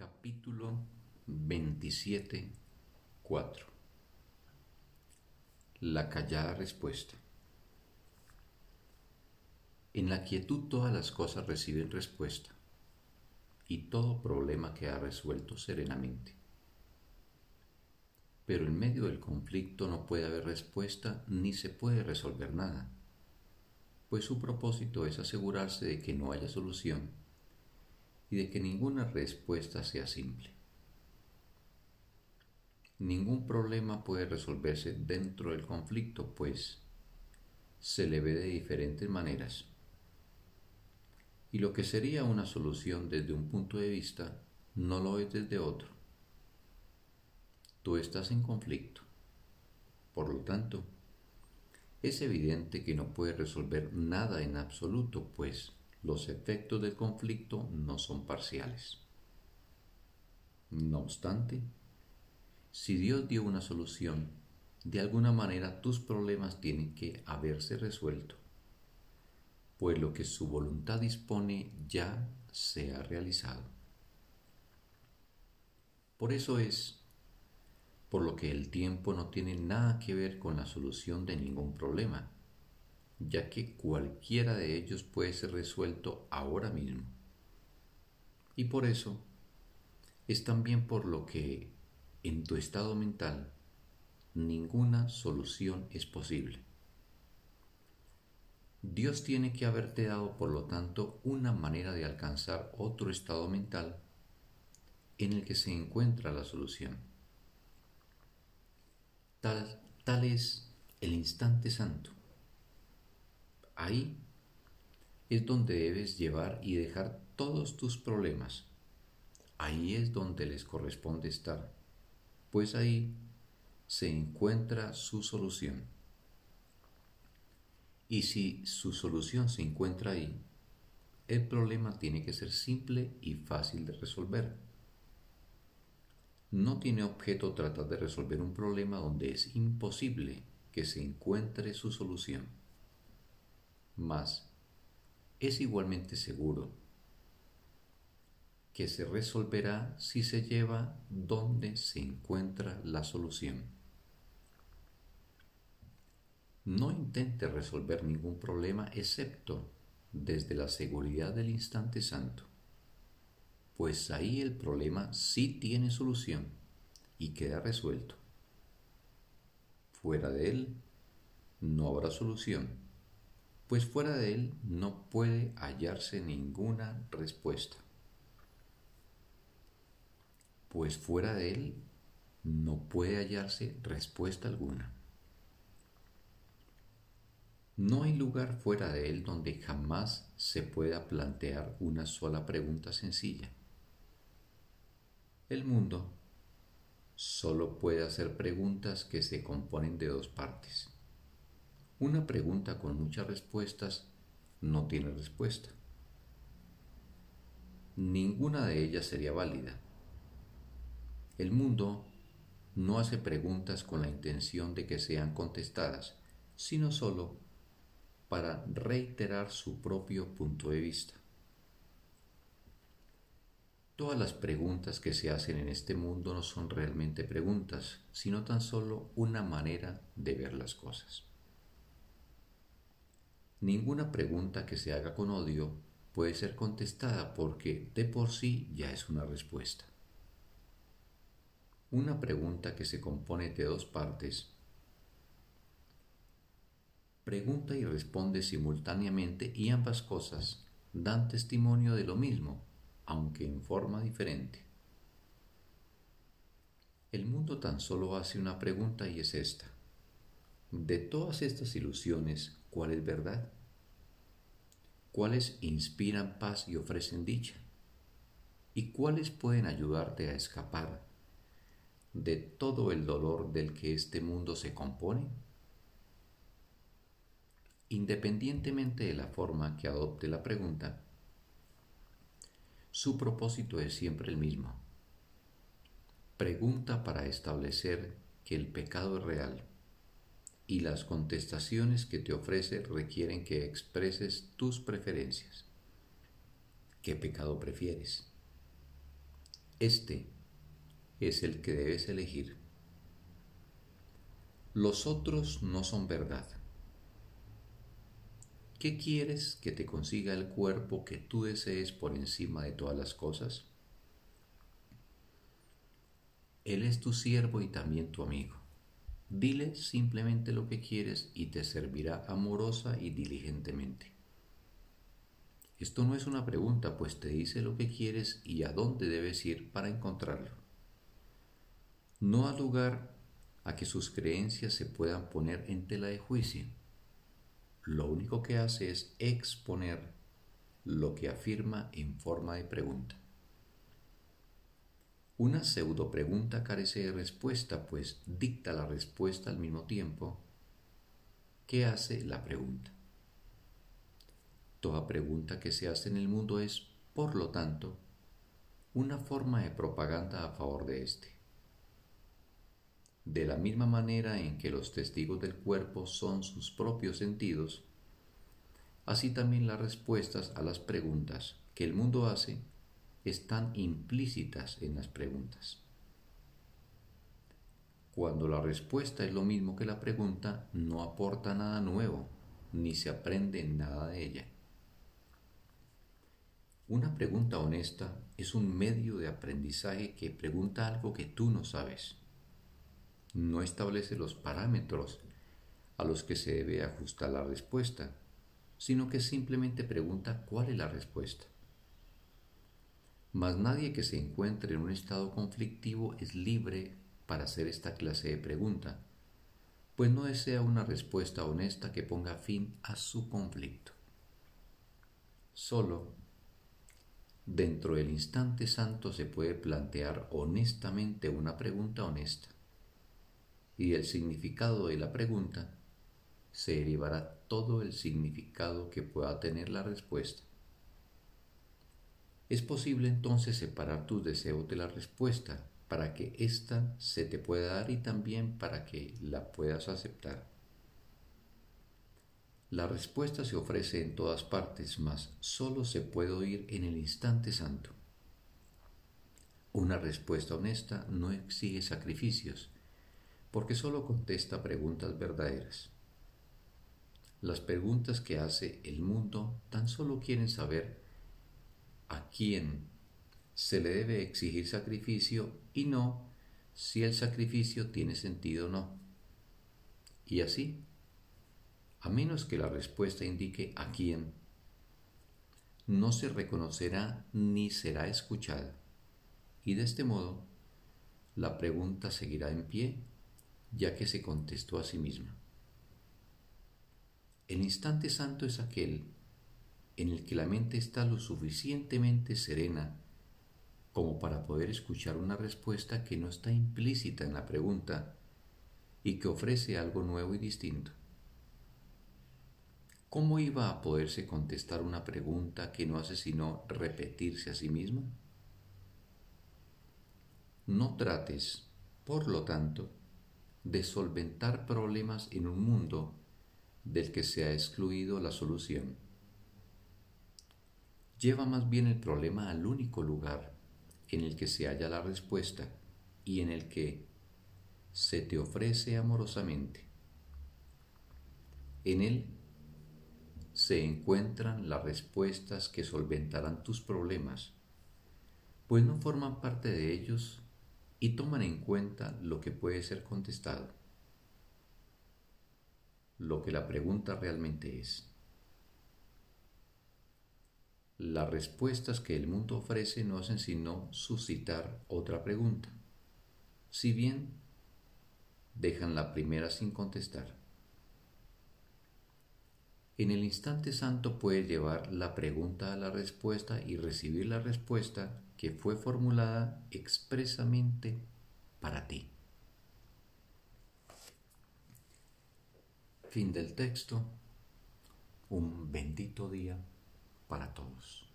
Capítulo 27, 4 La callada respuesta En la quietud todas las cosas reciben respuesta y todo problema queda resuelto serenamente. Pero en medio del conflicto no puede haber respuesta ni se puede resolver nada, pues su propósito es asegurarse de que no haya solución y de que ninguna respuesta sea simple. Ningún problema puede resolverse dentro del conflicto, pues se le ve de diferentes maneras. Y lo que sería una solución desde un punto de vista, no lo es desde otro. Tú estás en conflicto. Por lo tanto, es evidente que no puedes resolver nada en absoluto, pues los efectos del conflicto no son parciales. No obstante, si Dios dio una solución, de alguna manera tus problemas tienen que haberse resuelto, pues lo que su voluntad dispone ya se ha realizado. Por eso es por lo que el tiempo no tiene nada que ver con la solución de ningún problema ya que cualquiera de ellos puede ser resuelto ahora mismo. Y por eso es también por lo que en tu estado mental ninguna solución es posible. Dios tiene que haberte dado, por lo tanto, una manera de alcanzar otro estado mental en el que se encuentra la solución. Tal, tal es el instante santo Ahí es donde debes llevar y dejar todos tus problemas. Ahí es donde les corresponde estar, pues ahí se encuentra su solución. Y si su solución se encuentra ahí, el problema tiene que ser simple y fácil de resolver. No tiene objeto tratar de resolver un problema donde es imposible que se encuentre su solución. Mas es igualmente seguro que se resolverá si se lleva donde se encuentra la solución. No intente resolver ningún problema excepto desde la seguridad del instante santo, pues ahí el problema sí tiene solución y queda resuelto. Fuera de él no habrá solución pues fuera de él no puede hallarse ninguna respuesta. Pues fuera de él no puede hallarse respuesta alguna. No hay lugar fuera de él donde jamás se pueda plantear una sola pregunta sencilla. El mundo solo puede hacer preguntas que se componen de dos partes una pregunta con muchas respuestas no tiene respuesta. Ninguna de ellas sería válida. El mundo no hace preguntas con la intención de que sean contestadas, sino solo para reiterar su propio punto de vista. Todas las preguntas que se hacen en este mundo no son realmente preguntas, sino tan solo una manera de ver las cosas. Ninguna pregunta que se haga con odio puede ser contestada porque de por sí ya es una respuesta. Una pregunta que se compone de dos partes pregunta y responde simultáneamente y ambas cosas dan testimonio de lo mismo, aunque en forma diferente. El mundo tan solo hace una pregunta y es esta. De todas estas ilusiones, ¿cuál es verdad? ¿Cuáles inspiran paz y ofrecen dicha? ¿Y cuáles pueden ayudarte a escapar de todo el dolor del que este mundo se compone? Independientemente de la forma que adopte la pregunta, su propósito es siempre el mismo. Pregunta para establecer que el pecado es real y las contestaciones que te ofrece requieren que expreses tus preferencias. ¿Qué pecado prefieres? Este es el que debes elegir. Los otros no son verdad. ¿Qué quieres que te consiga el cuerpo que tú desees por encima de todas las cosas? Él es tu siervo y también tu amigo. Dile simplemente lo que quieres y te servirá amorosa y diligentemente. Esto no es una pregunta, pues te dice lo que quieres y a dónde debes ir para encontrarlo. No ha lugar a que sus creencias se puedan poner en tela de juicio lo único que hace es exponer lo que afirma en forma de pregunta. Una pseudo pregunta carece de respuesta, pues dicta la respuesta al mismo tiempo que hace la pregunta. Toda pregunta que se hace en el mundo es, por lo tanto, una forma de propaganda a favor de éste. De la misma manera en que los testigos del cuerpo son sus propios sentidos, así también las respuestas a las preguntas que el mundo hace están implícitas en las preguntas. Cuando la respuesta es lo mismo que la pregunta, no aporta nada nuevo, ni se aprende nada de ella. Una pregunta honesta es un medio de aprendizaje que pregunta algo que tú no sabes no establece los parámetros a los que se debe ajustar la respuesta, sino que simplemente pregunta cuál es la respuesta. Mas nadie que se encuentre en un estado conflictivo es libre para hacer esta clase de pregunta, pues no desea una respuesta honesta que ponga fin a su conflicto. Solo dentro del instante santo se puede plantear honestamente una pregunta honesta y el significado de la pregunta, se derivará todo el significado que pueda tener la respuesta. Es posible entonces separar tus deseos de la respuesta para que ésta se te pueda dar y también para que la puedas aceptar. La respuesta se ofrece en todas partes, mas solo se puede oír en el instante santo. Una respuesta honesta no exige sacrificios, porque solo contesta preguntas verdaderas. Las preguntas que hace el mundo tan solo quieren saber a quién se le debe exigir sacrificio y no si el sacrificio tiene sentido o no. Y así, a menos que la respuesta indique a quién, no se reconocerá ni será escuchada. Y de este modo, la pregunta seguirá en pie ya que se contestó a sí misma. El instante santo es aquel en el que la mente está lo suficientemente serena como para poder escuchar una respuesta que no está implícita en la pregunta y que ofrece algo nuevo y distinto. ¿Cómo iba a poderse contestar una pregunta que no hace sino repetirse a sí misma? No trates, por lo tanto, de solventar problemas en un mundo del que se ha excluido la solución. Lleva más bien el problema al único lugar en el que se halla la respuesta y en el que se te ofrece amorosamente. En él se encuentran las respuestas que solventarán tus problemas, pues no forman parte de ellos y toman en cuenta lo que puede ser contestado, lo que la pregunta realmente es. Las respuestas que el mundo ofrece no hacen sino suscitar otra pregunta, si bien dejan la primera sin contestar. En el instante santo puede llevar la pregunta a la respuesta y recibir la respuesta que fue formulada expresamente para ti. Fin del texto. Un bendito día para todos.